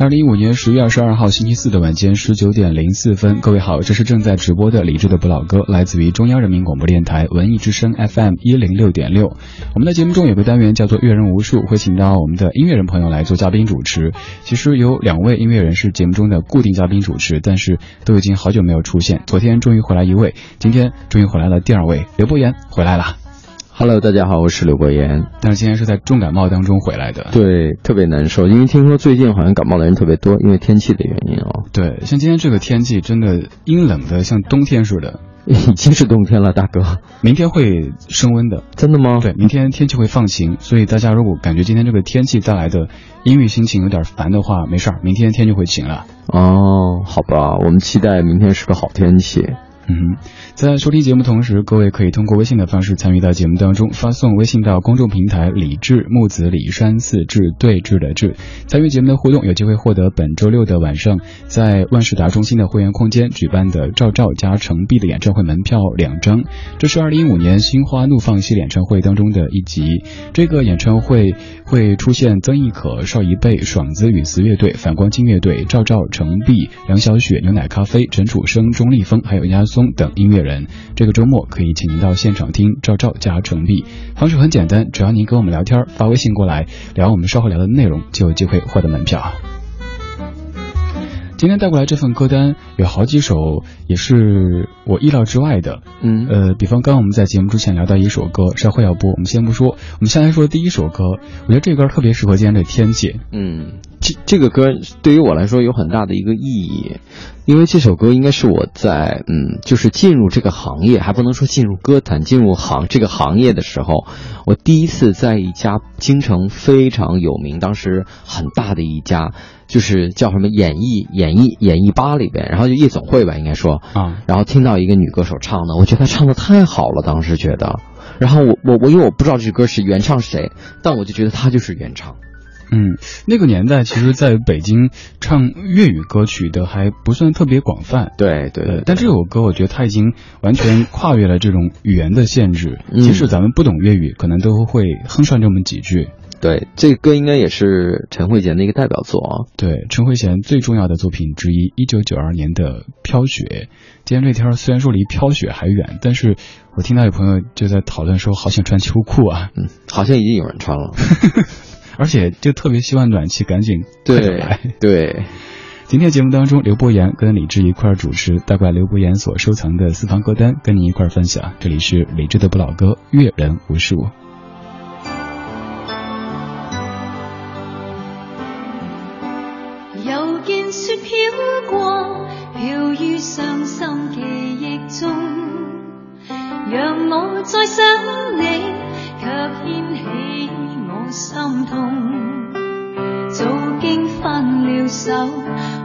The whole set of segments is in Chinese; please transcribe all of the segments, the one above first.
二零一五年十月二十二号星期四的晚间十九点零四分，各位好，这是正在直播的李志的不老歌，来自于中央人民广播电台文艺之声 FM 一零六点六。我们的节目中有个单元叫做“阅人无数”，会请到我们的音乐人朋友来做嘉宾主持。其实有两位音乐人是节目中的固定嘉宾主持，但是都已经好久没有出现。昨天终于回来一位，今天终于回来了第二位，刘伯言回来了。Hello，大家好，我是刘国言。但是今天是在重感冒当中回来的，对，特别难受，因为听说最近好像感冒的人特别多，因为天气的原因哦。对，像今天这个天气真的阴冷的像冬天似的，已经是冬天了，大哥。明天会升温的，真的吗？对，明天天气会放晴，所以大家如果感觉今天这个天气带来的阴郁心情有点烦的话，没事儿，明天天就会晴了。哦，好吧，我们期待明天是个好天气。嗯，在收听节目同时，各位可以通过微信的方式参与到节目当中，发送微信到公众平台“李志木子李山四志对峙的志”，参与节目的互动，有机会获得本周六的晚上在万事达中心的会员空间举办的赵照加程璧的演唱会门票两张。这是二零一五年心花怒放系列演唱会当中的一集。这个演唱会会出现曾轶可、邵一贝、爽子与词乐队、反光镜乐队、赵照、程璧、杨小雪、牛奶咖啡、陈楚生、钟立风，还有压缩。等音乐人，这个周末可以请您到现场听赵照加程璧。方式很简单，只要您跟我们聊天，发微信过来聊我们稍后聊的内容，就有机会获得门票。今天带过来这份歌单有好几首也是我意料之外的，嗯，呃，比方刚刚我们在节目之前聊到一首歌，稍后要播，我们先不说，我们先来说第一首歌。我觉得这歌特别适合今天的天气，嗯，这这个歌对于我来说有很大的一个意义，因为这首歌应该是我在嗯，就是进入这个行业，还不能说进入歌坛，进入行这个行业的时候，我第一次在一家京城非常有名，当时很大的一家。就是叫什么演艺演艺演艺吧里边，然后就夜总会吧，应该说。啊，然后听到一个女歌手唱的，我觉得她唱的太好了，当时觉得，然后我我我因为我不知道这歌是原唱谁，但我就觉得她就是原唱。嗯，那个年代其实在北京唱粤语歌曲的还不算特别广泛，对对，但这首歌我觉得它已经完全跨越了这种语言的限制，即使咱们不懂粤语，可能都会哼上这么几句。对，这歌应该也是陈慧娴的一个代表作啊。对，陈慧娴最重要的作品之一，一九九二年的《飘雪》。今天这天虽然说离飘雪还远，但是我听到有朋友就在讨论说，好想穿秋裤啊。嗯，好像已经有人穿了，而且就特别希望暖气赶紧 快来。对，今天节目当中，刘博言跟李志一块主持，带过来刘博言所收藏的私房歌单，跟您一块分享。这里是李志的不老歌，阅人无数。让我再想你，却掀起我心痛。早经分了手，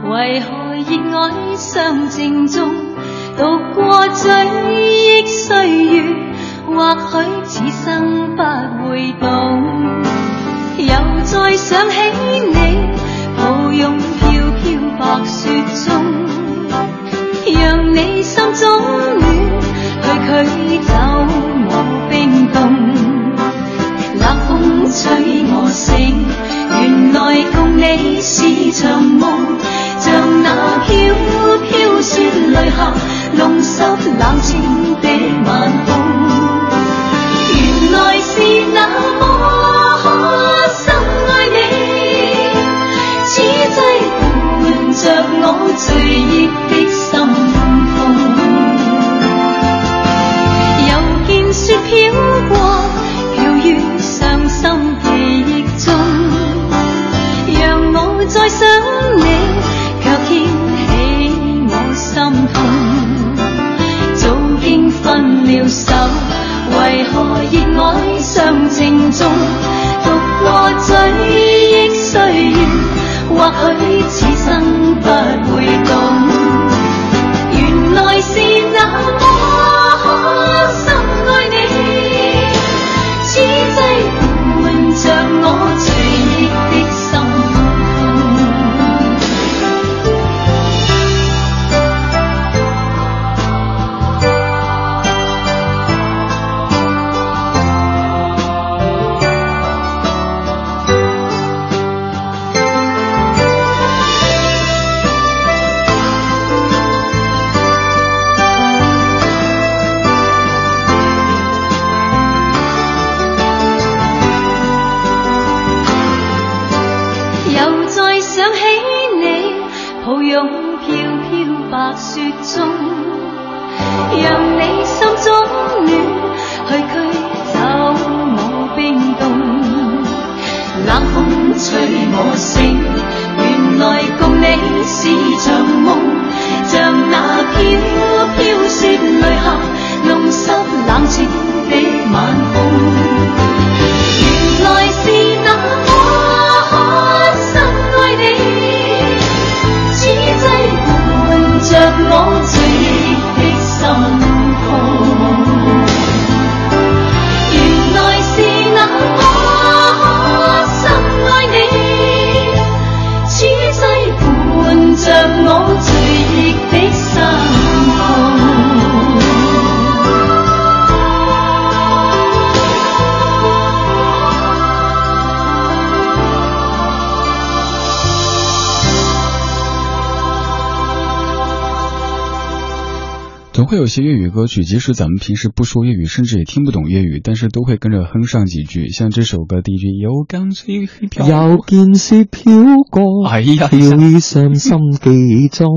为何热爱尚正中？度过追忆岁月，或许此生不会懂。又再想起你，抱拥飘飘白雪中，让你心中暖。驱走我冰冻，冷风吹我醒，原来共你是场梦，像那飘飘雪泪下，弄湿冷清的晚空，原来是那么深爱你，此际伴着我最热的心。中会有些粤语歌曲，即使咱们平时不说粤语，甚至也听不懂粤语，但是都会跟着哼上几句。像这首歌第一句“有件事飘有件事飘过，哎呀飘於傷心几中。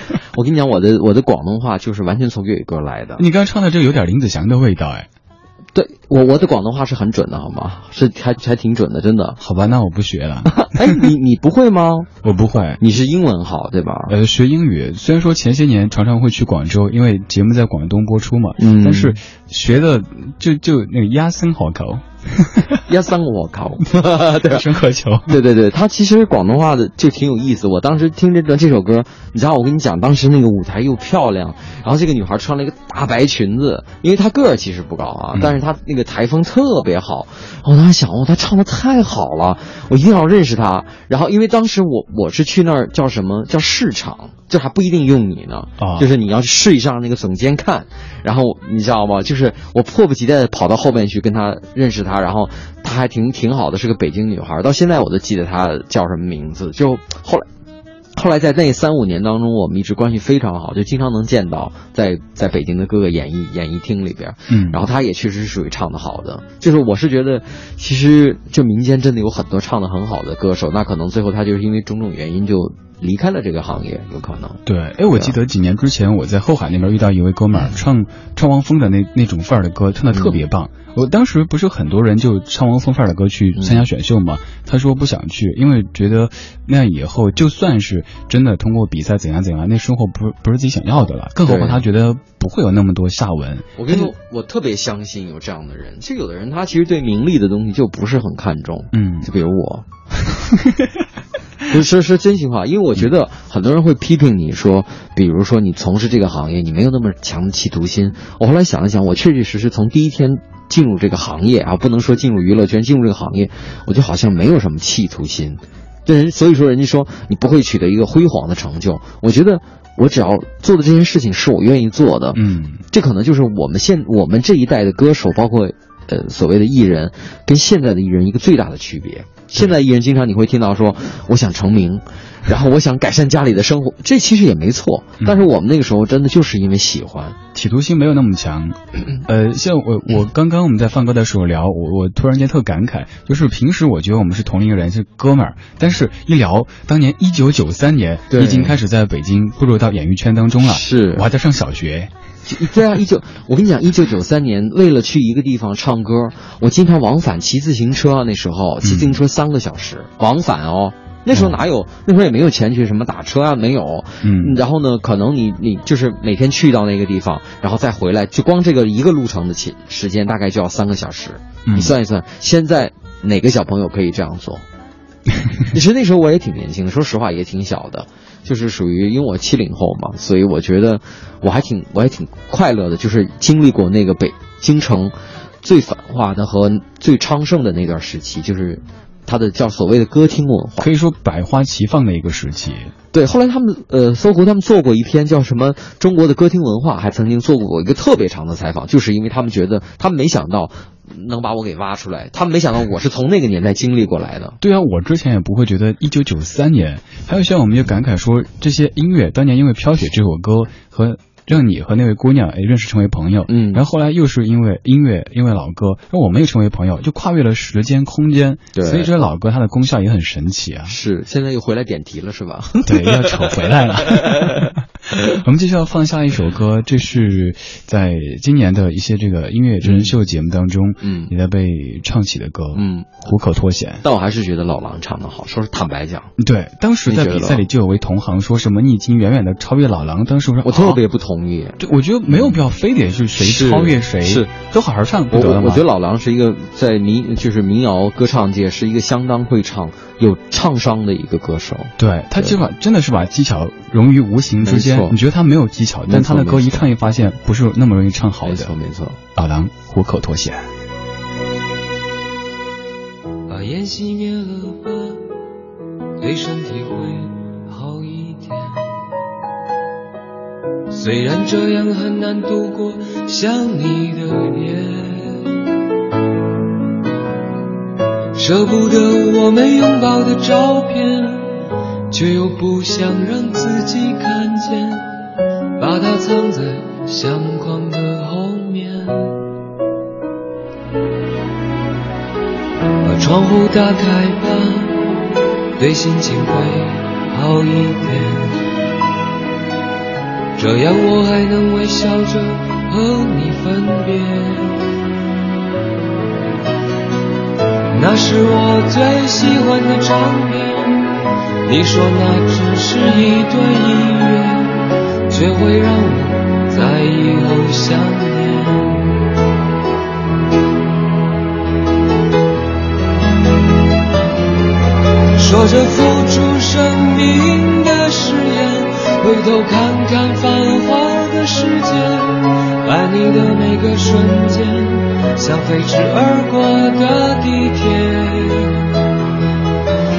我跟你讲，我的我的广东话就是完全从粤语歌来的。你刚刚唱的这个有点林子祥的味道，哎，对我我的广东话是很准的，好吗？是还还挺准的，真的。好吧，那我不学了，哎，你你不会吗？我不会。你是英文好对吧？呃，学英语虽然说前些年常常会去广州，因为节目在广东播出嘛，嗯但是学的就就那个压声好口，一生我靠，对生渴求。对对对，他其实广东话的就挺有意思。我当时听这个这首歌，你知道，我跟你讲，当时那个舞台又漂亮，然后这个女孩穿了一个大白裙子，因为她个儿其实不高啊，嗯但是她那个台风特别好。我当时想，哦，她唱的太好了，我一定要认识她。然后因为当时我我是去那儿叫什么叫市场，这还不一定用你呢，啊就是你要去试一上那个总监看，然后你知道吗？就是我迫不及待的跑到后面去跟他认识他，然后她还挺挺好的，是个北京女孩，到现在我都记得她叫什么名字。就后来。后来在那三五年当中，我们一直关系非常好，就经常能见到在在北京的各个演艺演艺厅里边。嗯，然后她也确实是属于唱的好的，就是我是觉得，其实就民间真的有很多唱的很好的歌手，那可能最后他就是因为种种原因就离开了这个行业，有可能。对，哎，我记得几年之前我在后海那边遇到一位哥们儿，唱唱汪峰的那那种范儿的歌，唱的特别棒。我当时不是很多人就唱汪峰范儿的歌去参加选秀嘛？他说不想去，因为觉得那样以后就算是真的通过比赛怎样怎样，那生活不是不是自己想要的了。更何况他觉得不会有那么多下文。我跟你说，我特别相信有这样的人。其实有的人他其实对名利的东西就不是很看重，嗯就比如我。说说真心话，因为我觉得很多人会批评你说，比如说你从事这个行业，你没有那么强的企图心。我后来想了想，我确确实实从第一天进入这个行业啊，不能说进入娱乐圈，进入这个行业，我就好像没有什么企图心。对人，所以说人家说你不会取得一个辉煌的成就，我觉得我只要做的这件事情是我愿意做的，嗯，这可能就是我们现我们这一代的歌手，包括呃所谓的艺人，跟现在的艺人一个最大的区别。现在艺人经常你会听到说，我想成名，然后我想改善家里的生活，这其实也没错。但是我们那个时候真的就是因为喜欢，企图心没有那么强。呃，像我我刚刚我们在放歌的时候聊，我我突然间特感慨，就是平时我觉得我们是同龄人，是哥们儿，但是一聊当年一九九三年，对已经开始在北京步入到演艺圈当中了，是我还在上小学。对啊，一九，我跟你讲，一九九三年，为了去一个地方唱歌，我经常往返骑自行车啊。那时候骑自行车三个小时、往返哦。那时候哪有？那时候也没有钱去什么打车啊，没有。嗯然后呢，可能你你就是每天去到那个地方，然后再回来，就光这个一个路程的起时间大概就要三个小时。嗯你算一算，现在哪个小朋友可以这样做？其实那时候我也挺年轻的，说实话也挺小的，就是属于因为我七零后嘛，所以我觉得我还挺我还挺快乐的，就是经历过那个北京城最繁华的和最昌盛的那段时期，就是它的叫所谓的歌厅文化可。以说百花齐放的一个时期。对，后来他们呃，搜狐他们做过一篇叫什么中国的歌厅文化，还曾经做过一个特别长的采访，就是因为他们觉得他们没想到能把我给挖出来，他们没想到我是从那个年代经历过来的。对啊，我之前也不会觉得一九九三年，还有像我们就感慨说这些音乐当年因为《飘雪》这首歌和让你和那位姑娘哎认识成为朋友，嗯然后后来又是因为音乐，因为老歌，那我们又成为朋友，就跨越了时间空间。对所以这老歌它的功效也很神奇啊。是，现在又回来点题了是吧？对，要扯回来了。我们继续要放下一首歌，这是在今年的一些这个音乐真人秀节目当中，嗯也在被唱起的歌，嗯，虎口脱险。但我还是觉得老狼唱的好，说是坦白讲，对，当时在比赛里就有位同行说什么你已经远远的超越老狼，当时我说啊我特别不同意。对，我觉得没有必要非得是谁超越谁，是都好好唱不我得了吗？我我觉得老狼是一个在民就是民谣歌唱界是一个相当会唱、有唱商的一个歌手。对他对基本上真的是把技巧融于无形之间。你觉得他没有技巧，但他的歌一唱一发现不是那么容易唱好的没错。没错，老狼虎口脱险。把烟熄灭了吧，对身体会好一点。虽然这样很难度过想你的夜，舍不得我们拥抱的照片，却又不想让自己看见，把它藏在相框的后面。把窗户打开吧，对心情会好一点。这样我还能微笑着和你分别。那是我最喜欢的唱片，你说那只是一段音乐，却会让我在以后想念。说着付出生命的誓言，回头看看繁华的世界，爱你的每个瞬间，像飞驰而过的地铁。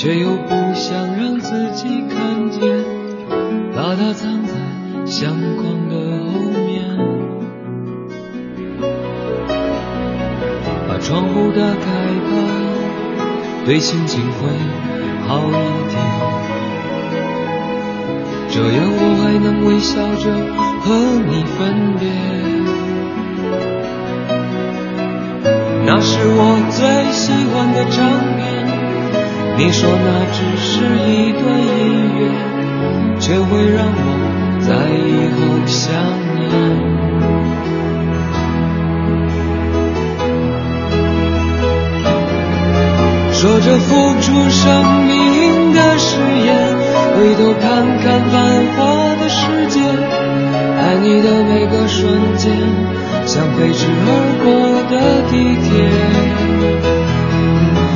却又不想让自己看见，把它藏在相框的后面。把窗户打开吧，对心情会好一点。这样我还能微笑着和你分别。那是我最喜欢的唱，你说那只是一段音乐，却会让我在以后想念。说着付出生命的誓言，回头看看繁华的世界，爱你的每个瞬间，像飞驰而过的地铁。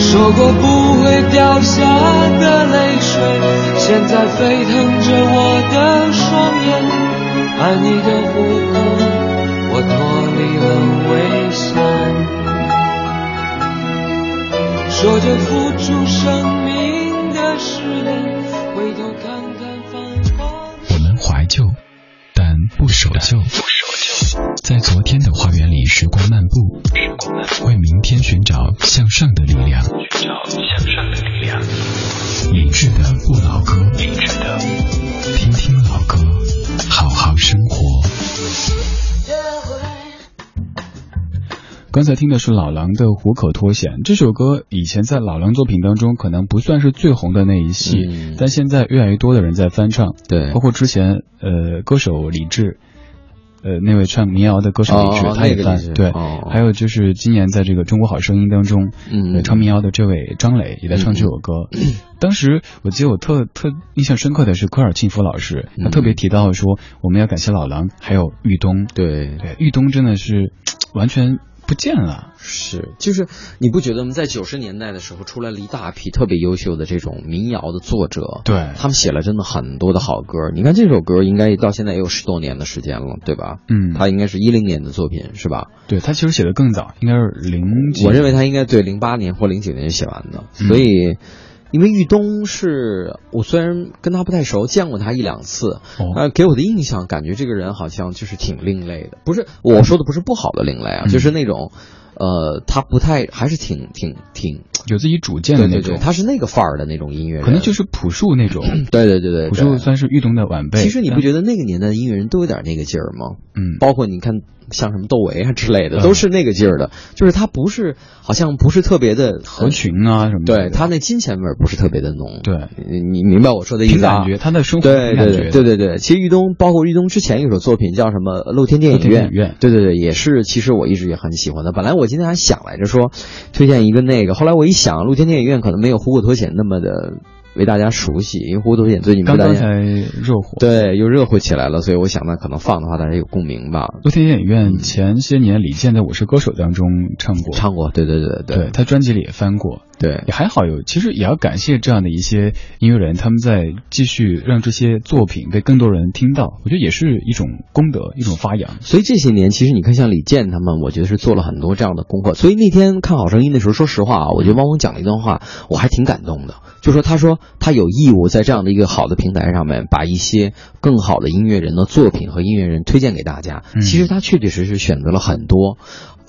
说过不会掉下的泪水，现在沸腾着我的双眼。爱你的虎口，我脱离了危险。说着付出生命的誓言，回头看看繁华。我们怀旧，但不守旧。在昨天的花园里时光漫步，为明天寻找向上的力量。寻找向上的力量。理智的不老歌，理智的，听听老歌，好好生活。刚才听的是老狼的《虎口脱险》这首歌，以前在老狼作品当中可能不算是最红的那一系，嗯但现在越来越多的人在翻唱，对包括之前呃歌手李志。呃，那位唱民谣的歌手李志，哦他也翻、那个对、哦还有就是今年在这个《中国好声音》当中，嗯呃唱民谣的这位张磊也在唱这首歌。当时我记得我特特印象深刻的是科尔沁夫老师，他嗯特别提到说我们要感谢老狼，还有玉东。对对，玉东真的是完全不见了。是，就是你不觉得吗？在九十年代的时候，出来了一大批特别优秀的这种民谣的作者，对他们写了真的很多的好歌。你看这首歌，应该到现在也有十多年的时间了，对吧？嗯，他应该是一零年的作品，是吧？对他其实写的更早，应该是零几。我认为他应该对零八年或零九年就写完的，嗯所以。因为玉东是我虽然跟他不太熟，见过他一两次，哦。呃，给我的印象感觉这个人好像就是挺另类的，不是我说的不是不好的另类啊，嗯。就是那种，呃，他不太还是挺挺挺有自己主见的那种，对对对，他是那个范儿的那种音乐人，可能就是朴树那种。对对对对，朴树算是玉东的晚辈。其实你不觉得那个年代的音乐人都有点那个劲儿吗？嗯，包括你看像什么窦唯啊之类的，嗯都是那个劲儿的，就是他不是好像不是特别的合群啊什么的。对他那金钱味儿不是特别的浓。对你你明白我说的意思啊？凭感觉，他的生活对对凭感觉对对对对，其实玉东包括玉东之前有首作品叫什么《露天电影院电影院对对对，也是其实我一直也很喜欢的。本来我今天还想来着说推荐一个那个，后来我一想，露天电影院可能没有《虎口脱险》那么的为大家熟悉，因为《虎口脱险》最近刚才热火。对又热火起来了，所以我想呢，可能放的话大家有共鸣吧。露天电影院前些年李健在《我是歌手》当中唱过，唱过，对对对对他专辑里也翻过，对也还好有。其实也要感谢这样的一些音乐人，他们在继续让这些作品被更多人听到，我觉得也是一种功德，一种发扬。所以这些年，其实你看像李健他们，我觉得是做了很多这样的功课。所以那天看《好声音》的时候，说实话啊，我觉得汪峰讲了一段话，我还挺感动的。就说他说他有义务在这样的一个好的平台上面，把一些更好的音乐人的作品和音乐人推荐给大家。嗯其实他确确实实选择了很多。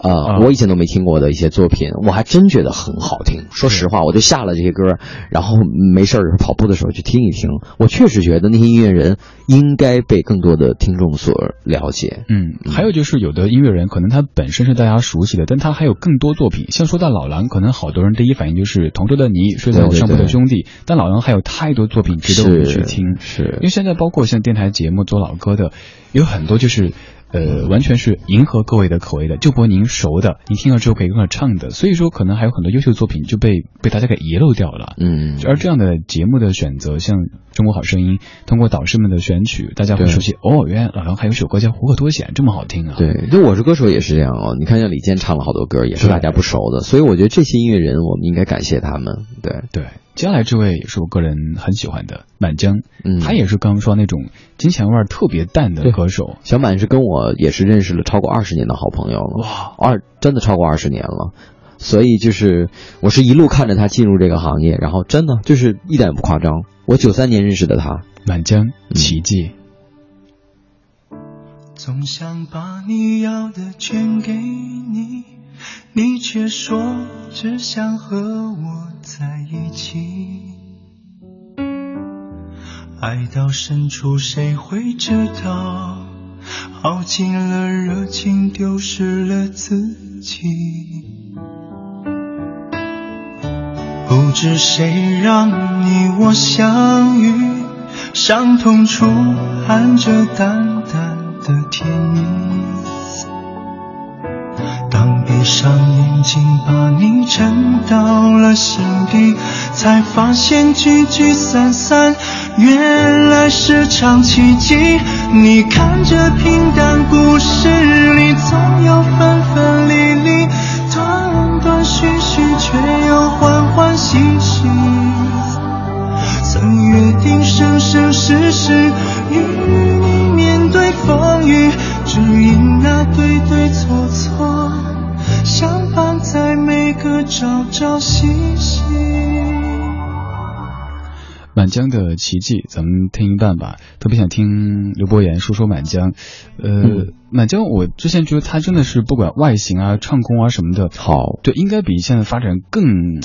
呃，啊我以前都没听过的一些作品，我还真觉得很好听。说实话，我就下了这些歌，然后没事儿跑步的时候去听一听。我确实觉得那些音乐人应该被更多的听众所了解。嗯，还有就是有的音乐人可能他本身是大家熟悉的，但他还有更多作品。像说到老狼，可能好多人第一反应就是《同桌的你》《睡在我上铺的兄弟》，但老狼还有太多作品值得我们去听。是因为现在包括像电台节目做老歌的，有很多就是。呃，完全是迎合各位的口味的，就播您熟的，您听了之后可以跟着唱的，所以说可能还有很多优秀作品就被被大家给遗漏掉了。嗯，而这样的节目的选择，像《中国好声音》，通过导师们的选曲，大家会熟悉哦，原来老狼还有首歌叫《虎口脱险》，这么好听啊！对，就我是歌手也是这样哦。你看像李健唱了好多歌，也是大家不熟的，所以我觉得这些音乐人我们应该感谢他们。对，对，接下来这位也是我个人很喜欢的满江，嗯，他也是刚刚说那种金钱味儿特别淡的对歌手。小满是跟我也是认识了超过二十年的好朋友了，哇，二真的超过二十年了。所以就是我是一路看着他进入这个行业，然后真的就是一点也不夸张。我九三年认识的他，满江嗯奇迹。总想把你要的全给你，你却说只想和我在一起。爱到深处谁会知道？耗尽了热情，丢失了自己。不知谁让你我相遇，伤痛处含着淡淡的甜蜜。闭上眼睛把你沉到了心底，才发现聚聚散散原来是场奇迹。你看这平淡故事里总有分分离离，断断续续却又欢欢喜喜。曾约定生生世世与你面对风雨，只因那对对错朝朝夕夕。满江的奇迹，咱们听一半吧。特别想听刘伯言说说满江。呃，嗯满江，我之前觉得他真的是不管外形啊、唱功啊什么的，好，对，应该比现在发展更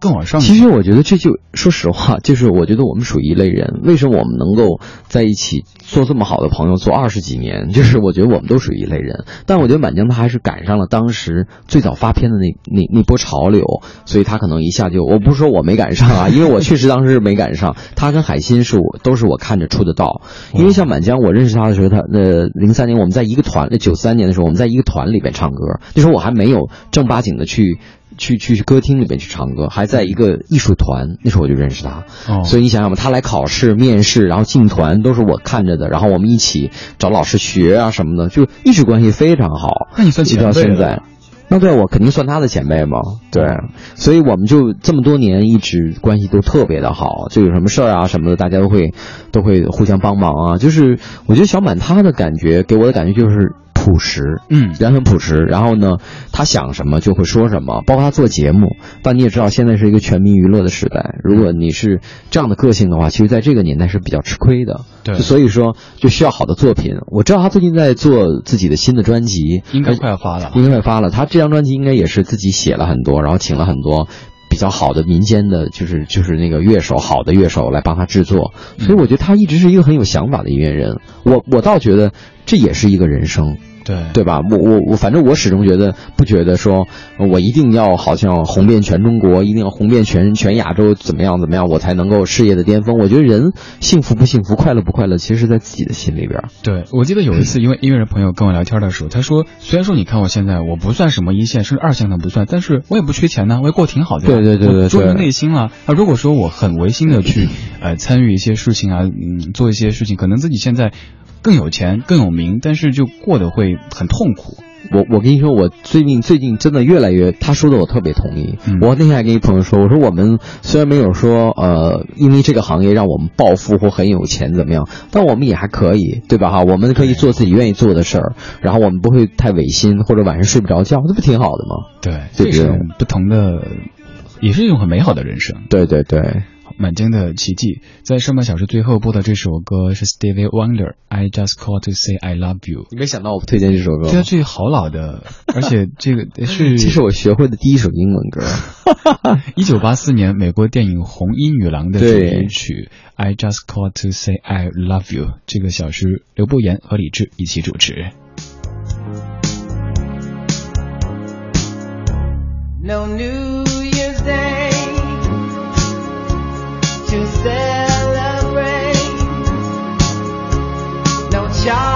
更往上。其实我觉得这就说实话，就是我觉得我们属于一类人。为什么我们能够在一起做这么好的朋友，做二十几年？就是我觉得我们都属于一类人。但我觉得满江他还是赶上了当时最早发片的那那那波潮流，所以他可能一下就，我不是说我没赶上啊，因为我确实当时是没赶上。他跟海鑫是我都是我看着出的道，因为像满江，我认识他的时候，他呃零三年我们在一个团，那九三年的时候我们在一个团里边唱歌，那时候我还没有正八经的去。去去去歌厅里面去唱歌，还在一个艺术团，那时候我就认识他。哦，所以你想想吧，他来考试、面试，然后进团，都是我看着的，然后我们一起找老师学啊什么的，就一直关系非常好。那你算一直到前辈了现在，那对我肯定算他的前辈嘛。对，所以我们就这么多年一直关系都特别的好，就有什么事儿啊什么的，大家都会都会互相帮忙啊。就是我觉得小满他的感觉给我的感觉就是朴实，嗯人很朴实，然后呢，他想什么就会说什么，包括他做节目。但你也知道，现在是一个全民娱乐的时代，如果你是这样的个性的话，其实在这个年代是比较吃亏的。对所以说就需要好的作品。我知道他最近在做自己的新的专辑，应该快要发了。应该快发了。他这张专辑应该也是自己写了很多，然后请了很多比较好的民间的，就是就是那个乐手，好的乐手来帮他制作。所以我觉得他一直是一个很有想法的音乐人。我我倒觉得这也是一个人生。对对吧？我我我，反正我始终觉得不觉得说，呃我一定要好像红遍全中国，一定要红遍全全亚洲，怎么样怎么样，我才能够事业的巅峰。我觉得人幸福不幸福，快乐不快乐，其实是在自己的心里边。对，我记得有一次，因为音乐人朋友跟我聊天的时候，他说，虽然说你看我现在我不算什么一线，甚至二线的不算，但是我也不缺钱呢，我也过得挺好的呀。对对对对我出于内心了。啊，如果说我很违心的去呃参与一些事情啊，嗯，做一些事情，可能自己现在更有钱更有名，但是就过得会很痛苦。我我跟你说，我最近最近真的越来越，他说的我特别同意。嗯我那天还跟一朋友说，我说我们虽然没有说呃，因为这个行业让我们暴富或很有钱怎么样，但我们也还可以，对吧？哈，我们可以做自己愿意做的事儿，然后我们不会太违心或者晚上睡不着觉，这不挺好的吗？对，对对这是一种不同的，也是一种很美好的人生。对对对，满江的奇迹，在上半小时最后播的这首歌是 Stevie Wonder，《I Just Call to Say I Love You》。你没想到我推荐这首歌对啊，这个好老的，而且这个 是这是我学会的第一首英文歌。一九八四年美国电影《红衣女郎》的主对题曲《I Just Call to Say I Love You》。这个小时，刘步言和李志一起主持。No New to celebrate. No chocolate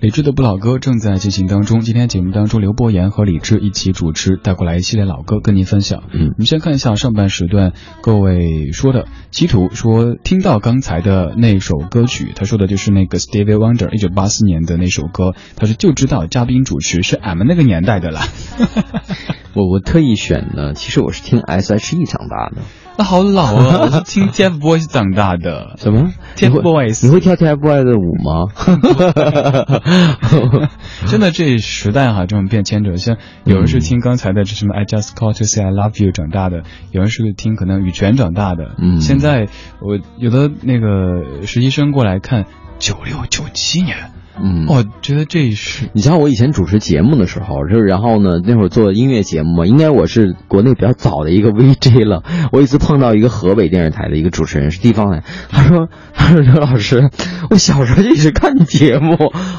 李志的不老歌正在进行当中。今天节目当中，刘博言和李志一起主持，带过来一系列老歌跟您分享。嗯我们先看一下上半时段各位说的。基图说听到刚才的那首歌曲，他说的就是那个 Stevie Wonder 一九八四年的那首歌，他说就知道嘉宾主持是俺们那个年代的了。我我特意选的，其实我是听 S.H.E 长大的。那好老啊！我是听 TFBOYS 长大的。什么 TFBOYS？你会跳 TFBOYS 的舞吗？真的，这时代哈，这种变迁者，像有人是听刚才的什么 I Just Call to Say I Love You 长大的，有人是听可能羽泉长大的。嗯，现在我有的那个实习生过来看，九六九七年。嗯，我觉得这是你像我以前主持节目的时候，就是然后呢，那会儿做音乐节目嘛，应该我是国内比较早的一个 VJ 了。我一次碰到一个河北电视台的一个主持人，是地方的，他说：“他说刘老师，我小时候就一直看你节目。”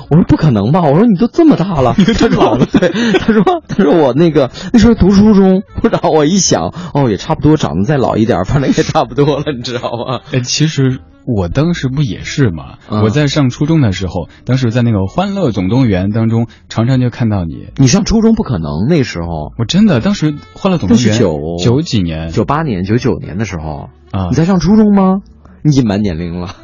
我说：“不可能吧？”我说：“你都这么大了。”他老了。对，他说：“他说我那个那时候读初中。”然后我一想，哦，也差不多，长得再老一点，反正也差不多了，你知道吗？哎，其实。我当时不也是吗？嗯我在上初中的时候，当时在那个《欢乐总动员》当中，常常就看到你。你上初中不可能，那时候我真的当时《欢乐总动员》九九几年，九八年、九九年的时候啊，你在上初中吗？你隐瞒年龄了。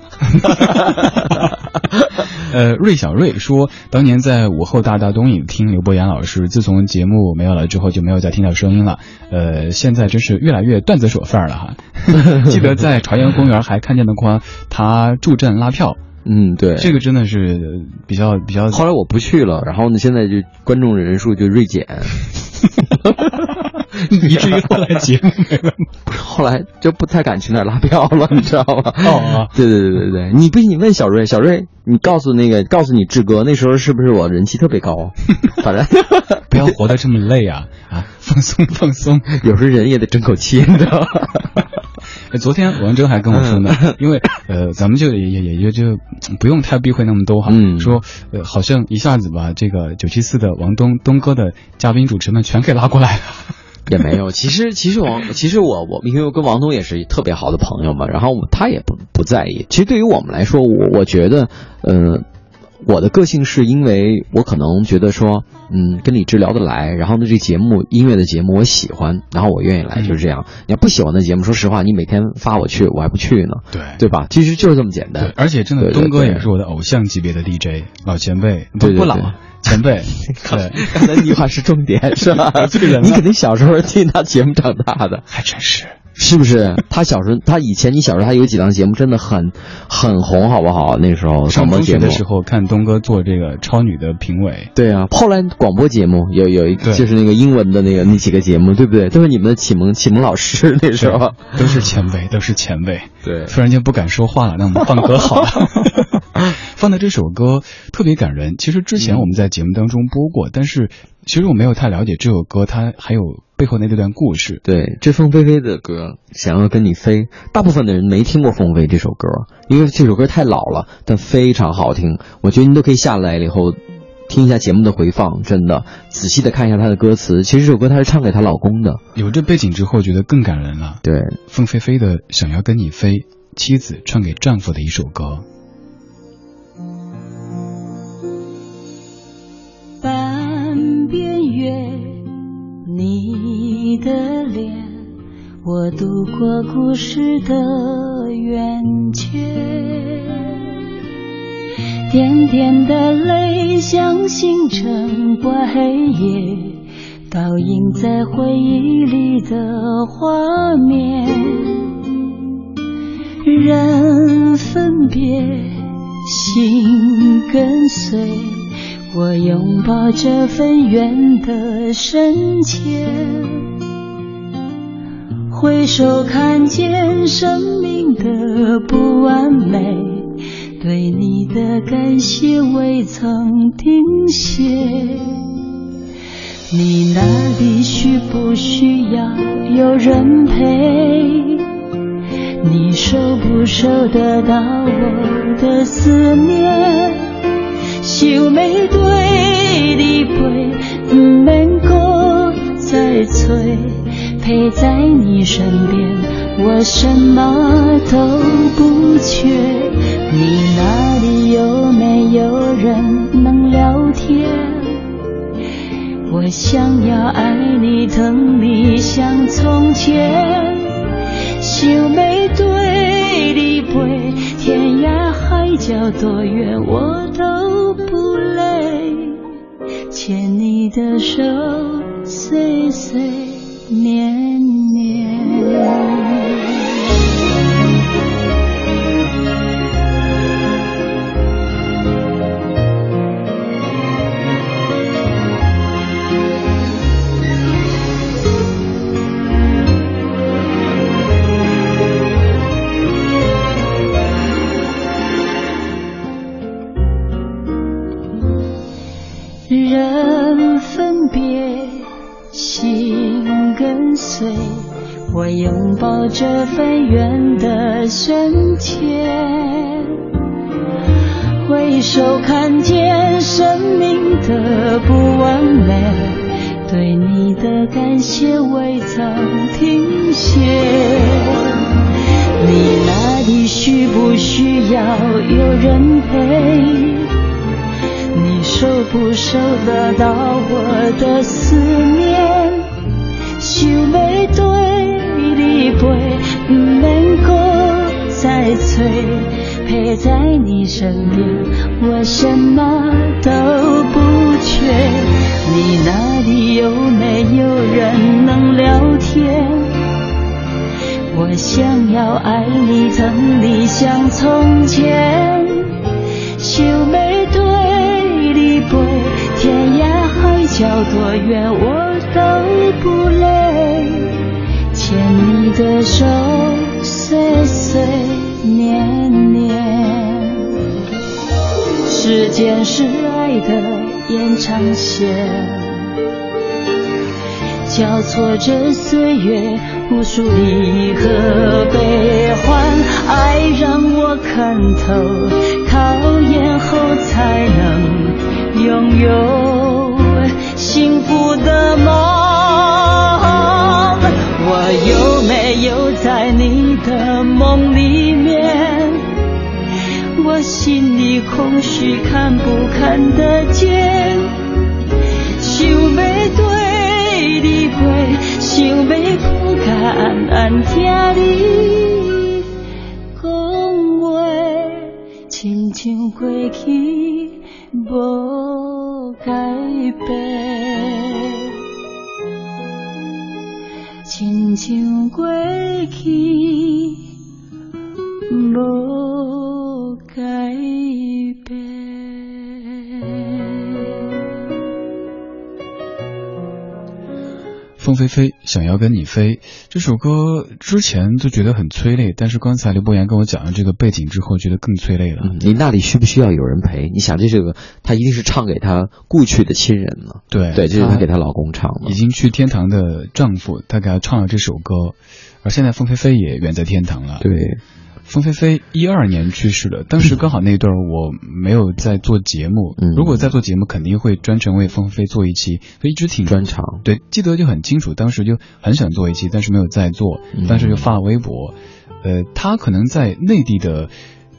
呃，瑞小瑞说，当年在午后大大东影听刘伯言老师，自从节目没有了之后，就没有再听到声音了。呃，现在真是越来越段子手范儿了哈。记得在朝阳公园还看见的过他助阵拉票。嗯，对，这个真的是比较比较。后来我不去了，然后呢，现在就观众人数就锐减。以至于后来节目没了，不是后来就不太敢去那儿拉票了，你知道吗？哦，对对对对对，你不信你问小瑞，小瑞，你告诉那个告诉你志哥，那时候是不是我人气特别高？反正不要活得这么累啊啊，放松放松，有时候人也得争口气，你知道吗？昨天王峥还跟我说呢，因为呃，咱们就也也也就不用太避讳那么多哈，嗯、说呃，好像一下子把这个九七四的王东东哥的嘉宾主持们全给拉过来了。也没有，其实其实王，其实我我因为我跟王东也是特别好的朋友嘛，然后他也不不在意。其实对于我们来说，我我觉得，呃，我的个性是因为我可能觉得说，嗯，跟李志聊得来，然后呢，这节目音乐的节目我喜欢，然后我愿意来，就是这样。你要不喜欢的节目，说实话，你每天发我去，我还不去呢，对对吧？其实就是这么简单。而且真的，东哥也是我的偶像级别的 DJ，老前辈，不不老。前辈，对，刚才那句话是重点，是吧？这个人，你肯定小时候听他节目长大的，还真是，是不是？他小时候，他以前你小时候他有几档节目真的很很红，好不好？那时候上中学的时候看东哥做这个超女的评委，对啊。后来广播节目有有一个就是那个英文的那个那几个节目，对不对？都是你们的启蒙启蒙老师那时候，都是前辈，都是前辈。对，突然间不敢说话了，那我们放歌好了。放的这首歌特别感人。其实之前我们在节目当中播过，但是其实我没有太了解这首歌，它还有背后那段故事。对，这凤飞飞的歌，想要跟你飞。大部分的人没听过凤飞这首歌，因为这首歌太老了，但非常好听。我觉得你都可以下来了以后听一下节目的回放，真的仔细的看一下她的歌词。其实这首歌她是唱给她老公的。有这背景之后，觉得更感人了。对，凤飞飞的《想要跟你飞》，妻子唱给丈夫的一首歌。我度过故事的圆缺。点点的泪像星辰挂黑夜，倒映在回忆里的画面。人分别，心跟随。我拥抱这份缘的深浅，回首看见生命的不完美，对你的感谢未曾停歇。你那里需不需要有人陪？你收不收得到我的思念？想要对你陪，唔免搁再催，陪在你身边，我什么都不缺。你那里有没有人能聊天？我想要爱你，疼你像从前。想要对你陪，天涯海角多远我都不累，牵你的手岁岁年年。人分别，心跟随，我拥抱这飞远的瞬间。回首看见生命的不完美，对你的感谢未曾停歇。你那里需不需要有人陪？你收不收得到我的思念？想要对你陪，不免搁再催，陪在你身边，我什么都不缺。你那里有没有人能聊天？我想要爱你，疼你像从前，想要对你陪，天涯海角多远我都不累，牵你的手，岁岁年年。时间是爱的延长线。交错着岁月，无数离合悲欢，爱让我看透，考验后才能拥有幸福的梦。我有没有在你的梦里面？我心里空虚，看不看得见？想要对你陪，想要不甲安安听你讲话，亲像过去无改变，亲像过去无改凤飞飞想要跟你飞这首歌之前就觉得很催泪，但是刚才刘博言跟我讲了这个背景之后，觉得更催泪了。嗯，你那里需不需要有人陪？你想这这个，他一定是唱给他故去的亲人了。对对，这是他给她老公唱的已。经去天堂的丈夫，他给他唱了这首歌，而现在凤飞飞也远在天堂了。，对，凤飞飞一二年去世的，当时刚好那段我没有在做节目，嗯如果在做节目，肯定会专程为凤飞飞做一期，所以一直挺专长。对，记得就很清楚，当时就很想做一期，但是没有在做嗯，当时就发了微博。呃，他可能在内地的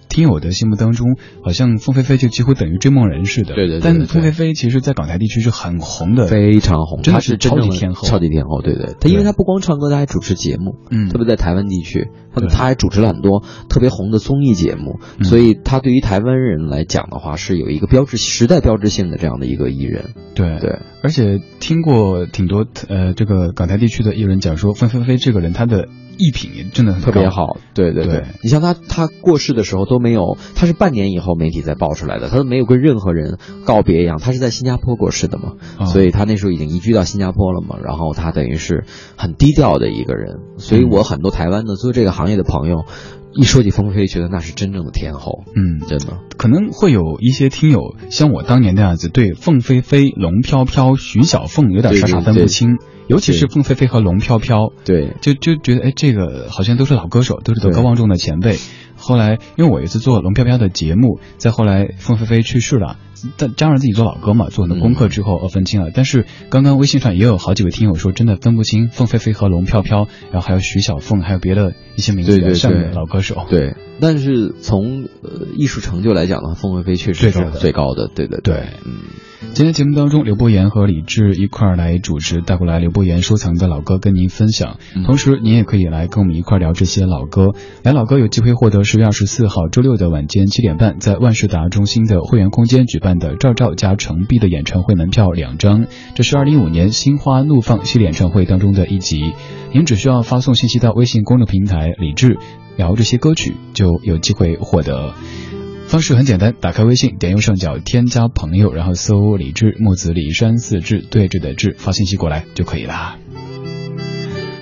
听友的心目当中，好像凤飞飞就几乎等于追梦人似的。对对对对但对凤飞飞其实在港台地区是很红的，非常红，真的是超级天后。超级天后，对对，她因为对。她不光唱歌，她还主持节目，嗯。特别在台湾地区，她对。她还主持了很多特别红的综艺节目，嗯。所以她对于台湾人来讲的话，是有一个标志时代标志性的这样的一个艺人，对。对，而且听过挺多呃这个港台地区的艺人讲说，凤飞飞这个人他的艺品也真的很。特别好，对对对。你像他他过世的时候都没有，他是半年以后媒体才爆出来的，他都没有跟任何人告别一样，他是在新加坡过世的嘛，啊所以他那时候已经移居到新加坡了嘛，然后他等于是很低调的一个人，所以我很多台湾的做这个行业的朋友，一说起凤飞，觉得那是真正的天后，嗯，真的，可能会有一些听友像我当年那样子，对凤飞飞、龙飘飘、徐小凤有点傻傻分不清，尤其是凤飞飞和龙飘飘，对，就就觉得哎，这个好像都是老歌手，都是德高望重的前辈。后来，因为我有一次做龙飘飘的节目，再后来凤飞飞去世了，但加上自己做老歌嘛，做很多功课之后，呃，分清了。但是刚刚微信上也有好几位听友说，真的分不清凤飞飞和龙飘飘，然后还有徐小凤，还有别的一些名字对对比较上面老歌手。对，但是从呃艺术成就来讲的话，凤飞飞确实是最高的对对对嗯。今天节目当中，刘伯言和李志一块儿来主持，带过来刘伯言收藏的老歌跟您分享。嗯同时，您也可以来跟我们一块儿聊这些老歌。聊老歌有机会获得十月二十四号周六的晚间七点半，在万事达中心的会员空间举办办的赵照加程璧的演唱会门票两张。这是二零一五年心花怒放系列演唱会当中的一集。您只需要发送信息到微信公众平台“李志”，聊这些歌曲，就有机会获得。方式很简单，打开微信，点右上角添加朋友，然后搜“李志木子李山四志对峙的志”，发信息过来就可以啦。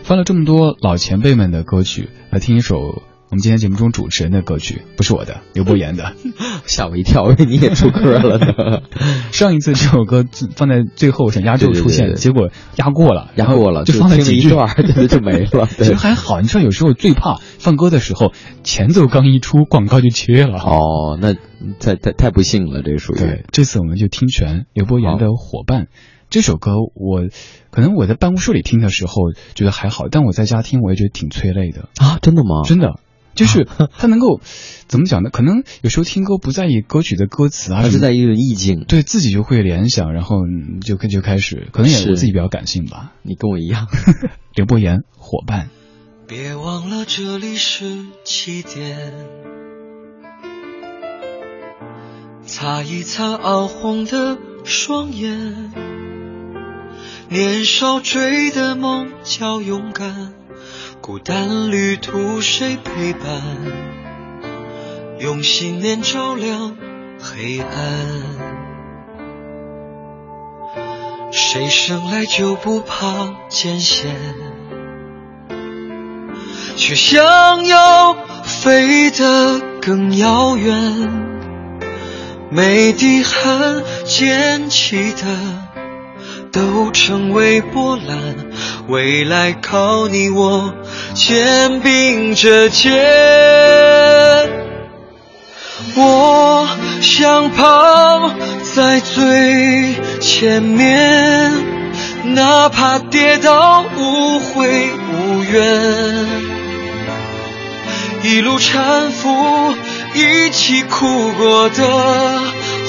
翻了这么多老前辈们的歌曲，来听一首我们今天节目中主持人的歌曲，不是我的，刘伯言的。吓我一跳，我以为你也出歌了呢。上一次这首歌放在最后想压轴出现，对对对对结果压过了，压过了，就放了几句就没了。其实，还好，你知道有时候最怕放歌的时候，前奏刚一出，广告就切了。哦，那太太太不幸了，这属于。对，这次我们就听全刘伯言的《伙伴》这首歌我。可能我在办公室里听的时候觉得还好，但我在家听我也觉得挺催泪的啊！真的吗？真的，就是 他能够怎么讲呢？可能有时候听歌不在意歌曲的歌词啊，而是在一个意境，对自己就会联想，然后就就开始，可能也我自己比较感性吧。你跟我一样，刘伯言伙伴。别忘了这里是起点，擦一擦熬红的双眼。年少追的梦叫勇敢，孤单旅途谁陪伴？用信念照亮黑暗。谁生来就不怕艰险，却想要飞得更遥远。每滴汗溅起的。都成为波澜，未来靠你我肩并着肩。我想跑在最前面，哪怕跌倒无悔无怨，一路搀扶，一起哭过的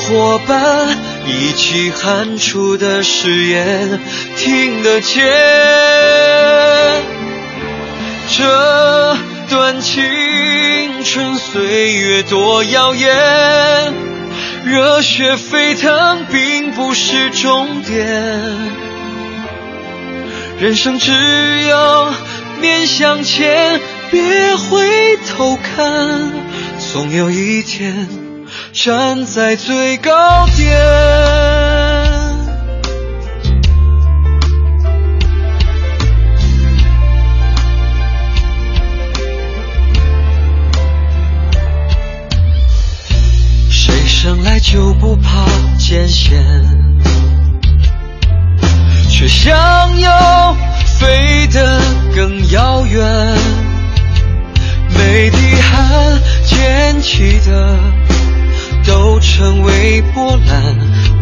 伙伴。一起喊出的誓言，听得见。这段青春岁月多耀眼，热血沸腾并不是终点。人生只有面向前，别回头看，总有一天。站在最高点。谁生来就不怕艰险，却想要飞得更遥远。每滴汗溅起的。都成为波澜，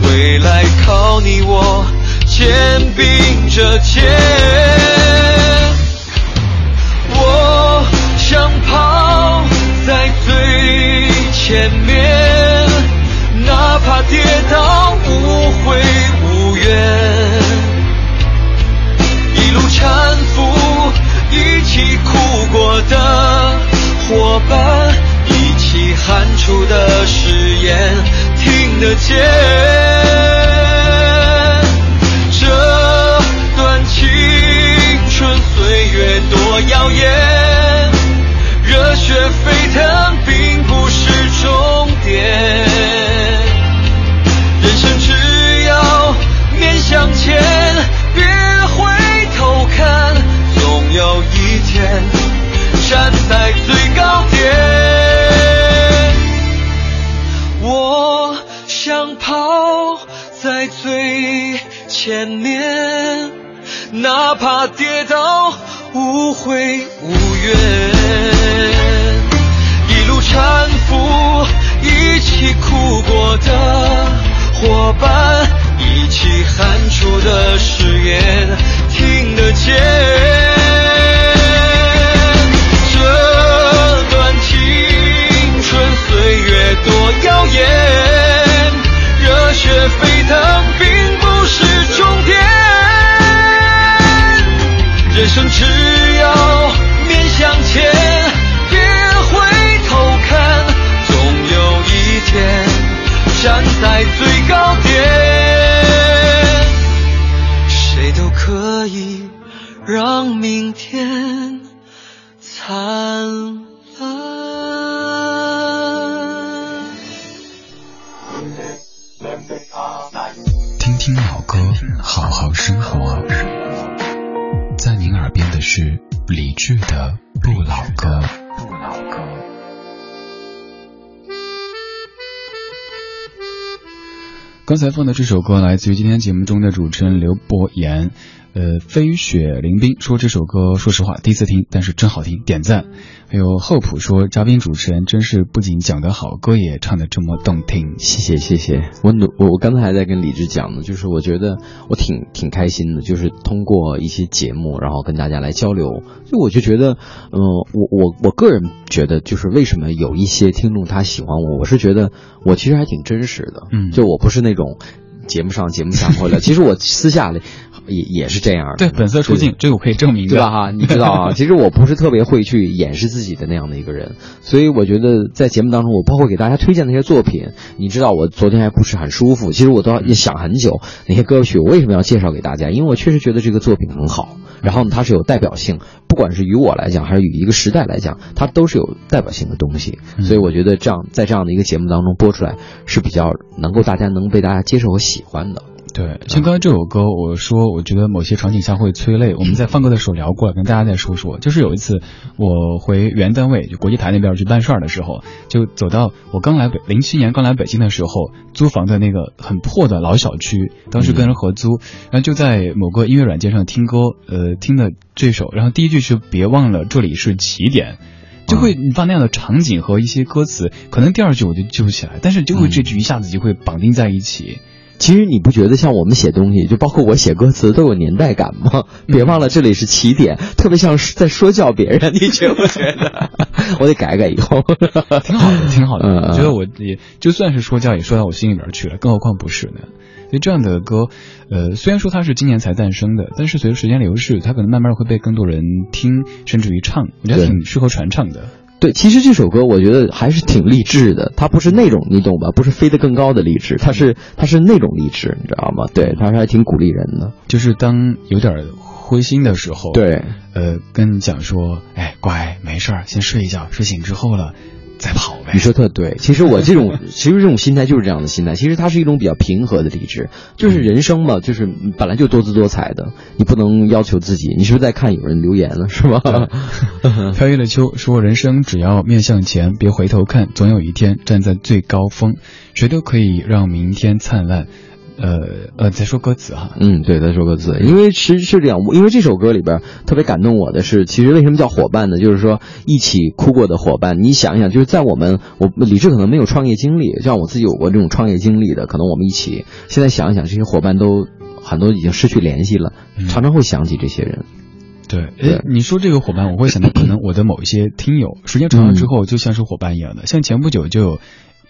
未来靠你我肩并着肩。切。会理智的不老歌。不老歌。刚才放的这首歌来自于今天节目中的主持人刘博言。呃，飞雪凌冰说这首歌，说实话第一次听，但是真好听，点赞。还有厚朴说，嘉宾主持人真是不仅讲得好，歌也唱得这么动听。谢谢谢谢，我努我我刚才还在跟李志讲呢，就是我觉得我挺挺开心的，就是通过一些节目，然后跟大家来交流，就我就觉得，嗯、我我我个人觉得，就是为什么有一些听众他喜欢我，我是觉得我其实还挺真实的，嗯就我不是那种节目上节目下或者，其实我私下里也也是这样的，对，本色出镜，这个我可以证明的。对吧？哈，你知道啊，其实我不是特别会去掩饰自己的那样的一个人，所以我觉得在节目当中，我包括给大家推荐那些作品，你知道我昨天还不是很舒服，其实我都要也想很久，那些歌曲我为什么要介绍给大家？因为我确实觉得这个作品很好，然后呢，它是有代表性，不管是与我来讲，还是与一个时代来讲，它都是有代表性的东西，所以我觉得这样在这样的一个节目当中播出来是比较能够大家能被大家接受和喜欢的。对，像刚才这首歌，我说我觉得某些场景下会催泪。我们在放歌的时候聊过，跟大家再说说。就是有一次我回原单位，就国际台那边去办事儿的时候，就走到我刚来北零七年刚来北京的时候租房的那个很破的老小区，当时跟人合租，然后就在某个音乐软件上听歌，呃，听的这首，然后第一句是别忘了这里是起点。就会你把那样的场景和一些歌词，可能第二句我就记不起来，但是就会这句一下子就会绑定在一起。其实你不觉得像我们写东西，就包括我写歌词都有年代感吗？别忘了这里是起点，特别像是在说教别人，你觉不觉得？我得改改以后。挺好的，挺好的。嗯我觉得我也就算是说教，也说到我心里边去了，更何况不是呢？所以这样的歌，呃，虽然说它是今年才诞生的，但是随着时间流逝，它可能慢慢会被更多人听，甚至于唱，我觉得挺适合传唱的。对，其实这首歌我觉得还是挺励志的，它不是那种你懂吧？不是飞得更高的励志，它是它是那种励志，你知道吗？对，它是还挺鼓励人的。就是当有点灰心的时候，，对，呃，跟你讲说，哎，乖，没事儿，先睡一觉，睡醒之后了再跑呗。你说特对。其实我这种 其实这种心态就是这样的心态，其实它是一种比较平和的理智，就是人生嘛，就是本来就多姿多彩的，你不能要求自己。你是不是在看有人留言了，是吧？飘逸的秋说：“人生只要面向前，别回头看，总有一天站在最高峰，谁都可以让明天灿烂。”呃呃，在说歌词哈，嗯，对，在说歌词，因为其实是这样，因为这首歌里边特别感动我的是，其实为什么叫伙伴呢？就是说一起哭过的伙伴。你想一想，就是在我们我李志可能没有创业经历，像我自己有过这种创业经历的，可能我们一起现在想一想，这些伙伴都很多已经失去联系了，嗯常常会想起这些人。对，对哎，你说这个伙伴，我会想到可能我的某一些听友，时间长了之后就像是伙伴一样的，像前不久就有。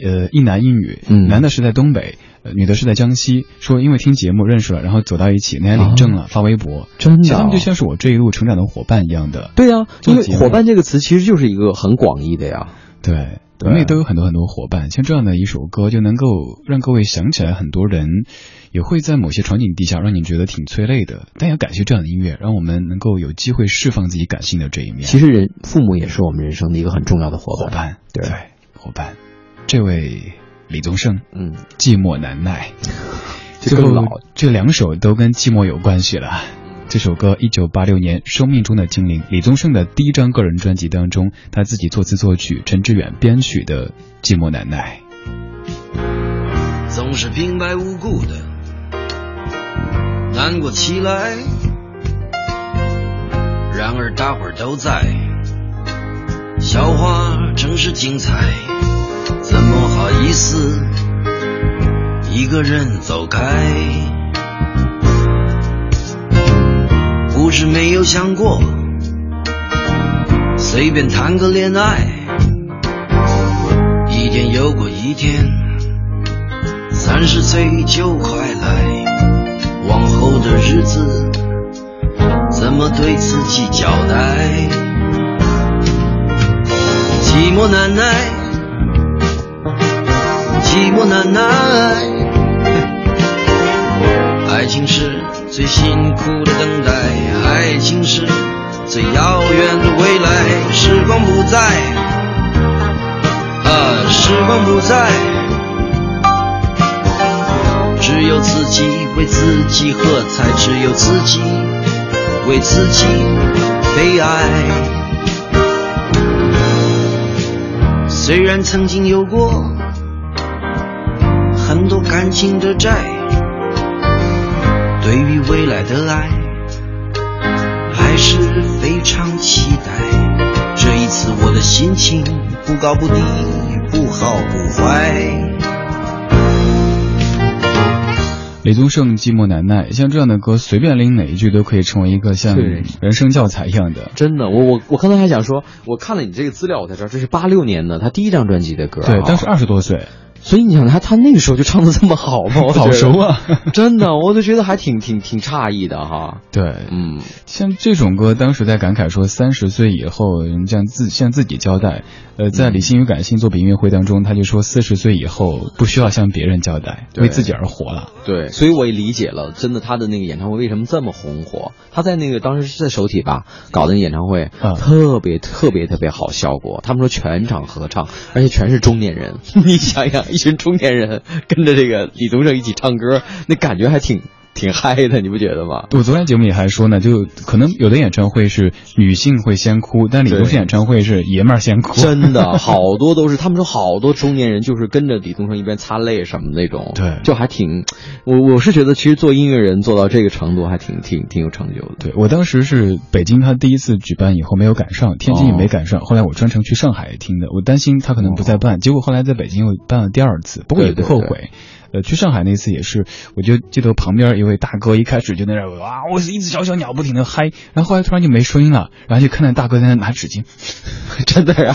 呃，一男一女，嗯男的是在东北，呃，女的是在江西。说因为听节目认识了，然后走到一起，那天领证了，发微博，真的其实他们就像是我这一路成长的伙伴一样的。对呀、因为伙伴这个词其实就是一个很广义的呀。对，对我们也都有很多很多伙伴，像这样的一首歌，就能够让各位想起来很多人，也会在某些场景底下让你觉得挺催泪的。但要感谢这样的音乐，让我们能够有机会释放自己感性的这一面。其实人父母也是我们人生的一个很重要的伙伴。伙伴，对伙伴，这位李宗盛，嗯，寂寞难耐，这 最后这两首都跟寂寞有关系了。这首歌一九八六年《生命中的精灵》，李宗盛的第一张个人专辑当中，他自己作词作曲，陈志远编曲的《寂寞难耐》。总是平白无故的难过起来。然而大伙儿都在，笑话好意思一个人走开？不是没有想过，随便谈个恋爱，一天又过一天。三十岁就快来，往后的日子怎么对自己交代？寂寞难耐，寂寞难耐，爱情是最辛苦的等待，爱情是最遥远的未来。时光不再，啊，时光不再，只有自己为自己喝彩，只有自己为自己悲哀。虽然曾经有过感情的债，对于未来的爱还是非常期待。这一次我的心情不高不低，不好不坏。李宗盛《寂寞难耐》，像这样的歌，随便拎哪一句都可以成为一个像人生教材一样的。真的，我我我刚才还想说，我看了你这个资料，我才知道这是八六年的他第一张专辑的歌、啊。对，当时二十多岁，所以你想他他那个时候就唱的这么好吗？我好熟啊！真的，我就觉得还挺挺挺诧异的哈。对，嗯，像这种歌，当时在感慨说，三十岁以后，人向自向自己交代。呃，在嗯理性与感性作品音乐会当中，他就说，四十岁以后不需要向别人交代，为自己而活了。对，所以我也理解了，真的他的那个演唱会为什么这么红火。他在那个当时是在首体吧搞的那演唱会，嗯特别特别特别好效果。他们说全场合唱，而且全是中年人。你想想，一群中年人跟着这个李宗盛一起唱歌，那感觉还挺挺嗨的，你不觉得吗？我昨天节目里还说呢，就可能有的演唱会是女性会先哭，但李宗盛演唱会是爷们儿先哭。真的，好多都是他们说好多中年人就是跟着李宗盛一边擦泪什么那种，对就还挺，我我是觉得其实做音乐人做到这个程度还挺挺挺有成就的。对我当时是北京，他第一次举办以后没有赶上，天津也没赶上，后来我专程去上海听的，我担心他可能不再办，结果后来在北京又办了第二次，不过也不对对对后悔。呃，去上海那次也是，我就记得旁边一位大哥一开始就在那儿哇，我是一只小小鸟，不停的嗨，然后后来突然就没声音了，然后就看到大哥在那拿纸巾，真的呀，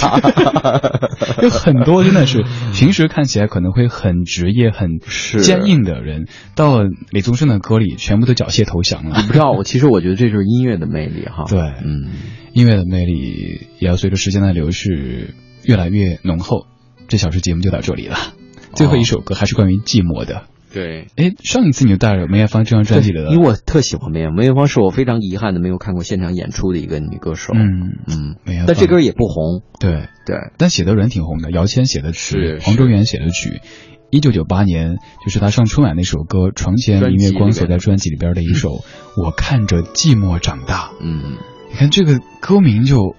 有很多真的是平时看起来可能会很职业、很坚硬的人，到了李宗盛的歌里，全部都缴械投降了你。不知道，我其实我觉得这就是音乐的魅力哈。对嗯，音乐的魅力也要随着时间的流逝越来越浓厚。这小时节目就到这里了，最后一首歌还是关于寂寞的。对。哎，上一次你就带着梅艳芳这张专辑的，因为我特喜欢梅艳，梅艳芳是我非常遗憾的没有看过现场演出的一个女歌手。嗯嗯，梅艳芳，但这歌也不红。对，对，但写的人挺红的，姚谦写的词是，黄中原写的曲。一九九八年，就是他上春晚那首歌《床前明月光》所在专辑里边的一首《我看着寂寞长大》。嗯，你看这个歌名就，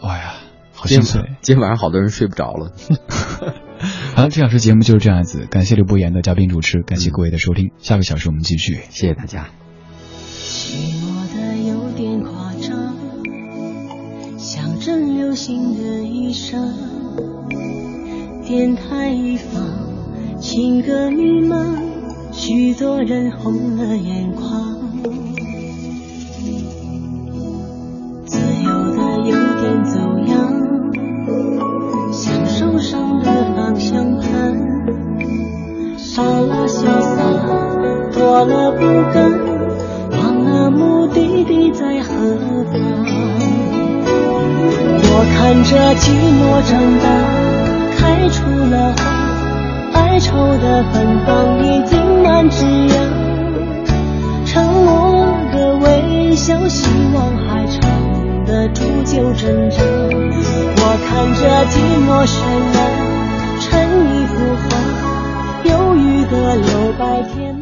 哎呀，好心碎。今天晚上好多人睡不着了。好了，这小时节目就是这样子，感谢刘博言的嘉宾主持，感谢各位的收听，下个小时我们继续。谢谢大家。寂寞的有点夸张，像阵流星的一生。电台一放，情歌迷茫，许多人红了眼眶。少了潇洒，多了不甘。忘了目的地在何方。我看着寂寞长大，开出了花，哀愁的芬芳已经满枝桠。沉默的微笑，希望还撑得住就挣扎。我看着寂寞渲染成一幅画，忧郁的留白天。